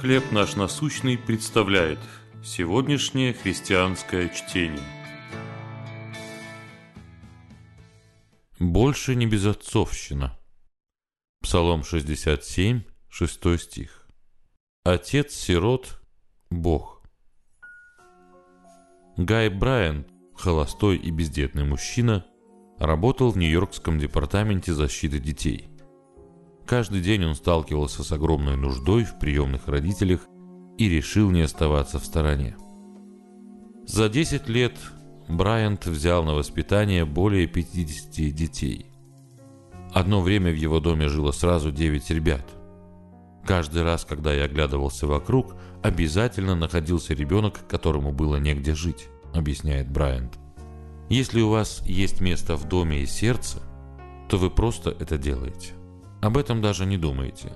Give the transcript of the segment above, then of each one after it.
«Хлеб наш насущный» представляет сегодняшнее христианское чтение. Больше не безотцовщина. Псалом 67, 6 стих. Отец сирот – Бог. Гай Брайант, холостой и бездетный мужчина, работал в Нью-Йоркском департаменте защиты детей – Каждый день он сталкивался с огромной нуждой в приемных родителях и решил не оставаться в стороне. За 10 лет Брайант взял на воспитание более 50 детей. Одно время в его доме жило сразу 9 ребят. Каждый раз, когда я оглядывался вокруг, обязательно находился ребенок, которому было негде жить, объясняет Брайант. Если у вас есть место в доме и сердце, то вы просто это делаете. Об этом даже не думаете.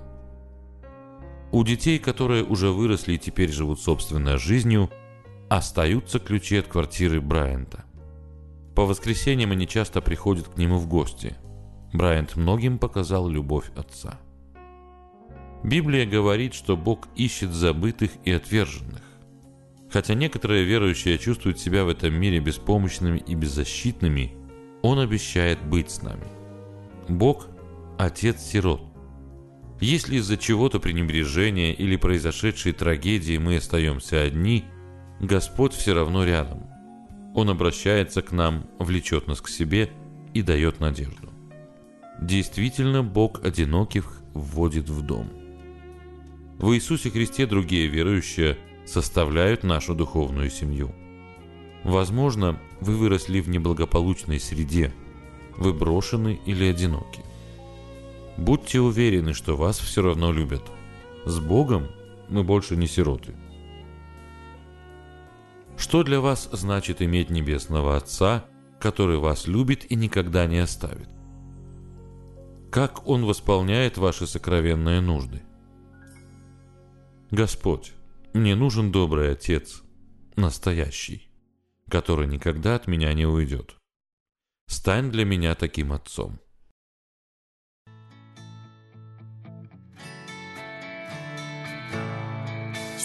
У детей, которые уже выросли и теперь живут собственной жизнью, остаются ключи от квартиры Брайанта. По воскресеньям они часто приходят к нему в гости. Брайант многим показал любовь отца. Библия говорит, что Бог ищет забытых и отверженных. Хотя некоторые верующие чувствуют себя в этом мире беспомощными и беззащитными, Он обещает быть с нами. Бог отец-сирот. Если из-за чего-то пренебрежения или произошедшей трагедии мы остаемся одни, Господь все равно рядом. Он обращается к нам, влечет нас к себе и дает надежду. Действительно, Бог одиноких вводит в дом. В Иисусе Христе другие верующие составляют нашу духовную семью. Возможно, вы выросли в неблагополучной среде, вы брошены или одиноки. Будьте уверены, что вас все равно любят. С Богом мы больше не сироты. Что для вас значит иметь Небесного Отца, который вас любит и никогда не оставит? Как Он восполняет ваши сокровенные нужды? Господь, мне нужен добрый Отец, настоящий, который никогда от меня не уйдет. Стань для меня таким Отцом.